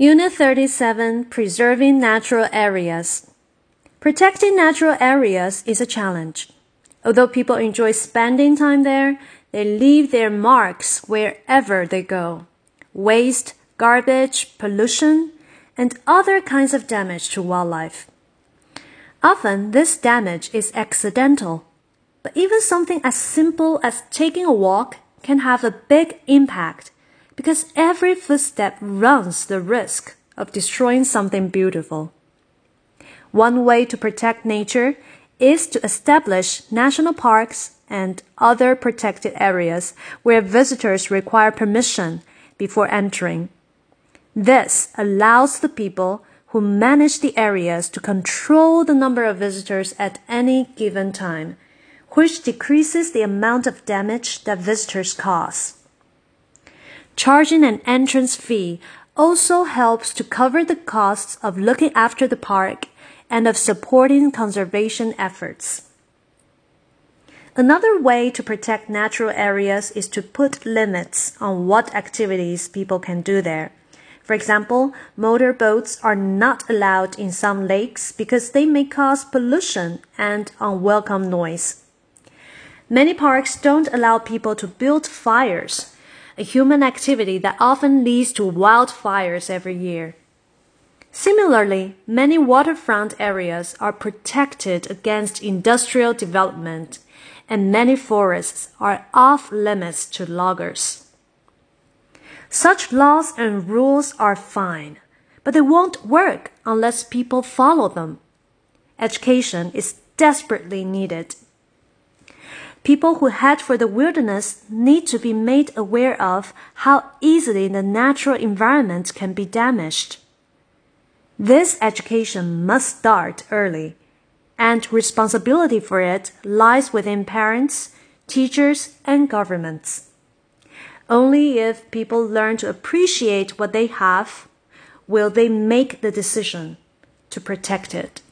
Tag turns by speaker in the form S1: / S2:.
S1: Unit 37 Preserving Natural Areas. Protecting natural areas is a challenge. Although people enjoy spending time there, they leave their marks wherever they go. Waste, garbage, pollution, and other kinds of damage to wildlife. Often this damage is accidental, but even something as simple as taking a walk can have a big impact because every footstep runs the risk of destroying something beautiful. One way to protect nature is to establish national parks and other protected areas where visitors require permission before entering. This allows the people who manage the areas to control the number of visitors at any given time, which decreases the amount of damage that visitors cause. Charging an entrance fee also helps to cover the costs of looking after the park and of supporting conservation efforts. Another way to protect natural areas is to put limits on what activities people can do there. For example, motor boats are not allowed in some lakes because they may cause pollution and unwelcome noise. Many parks don't allow people to build fires a human activity that often leads to wildfires every year. Similarly, many waterfront areas are protected against industrial development, and many forests are off limits to loggers. Such laws and rules are fine, but they won't work unless people follow them. Education is desperately needed People who head for the wilderness need to be made aware of how easily the natural environment can be damaged. This education must start early, and responsibility for it lies within parents, teachers, and governments. Only if people learn to appreciate what they have will they make the decision to protect it.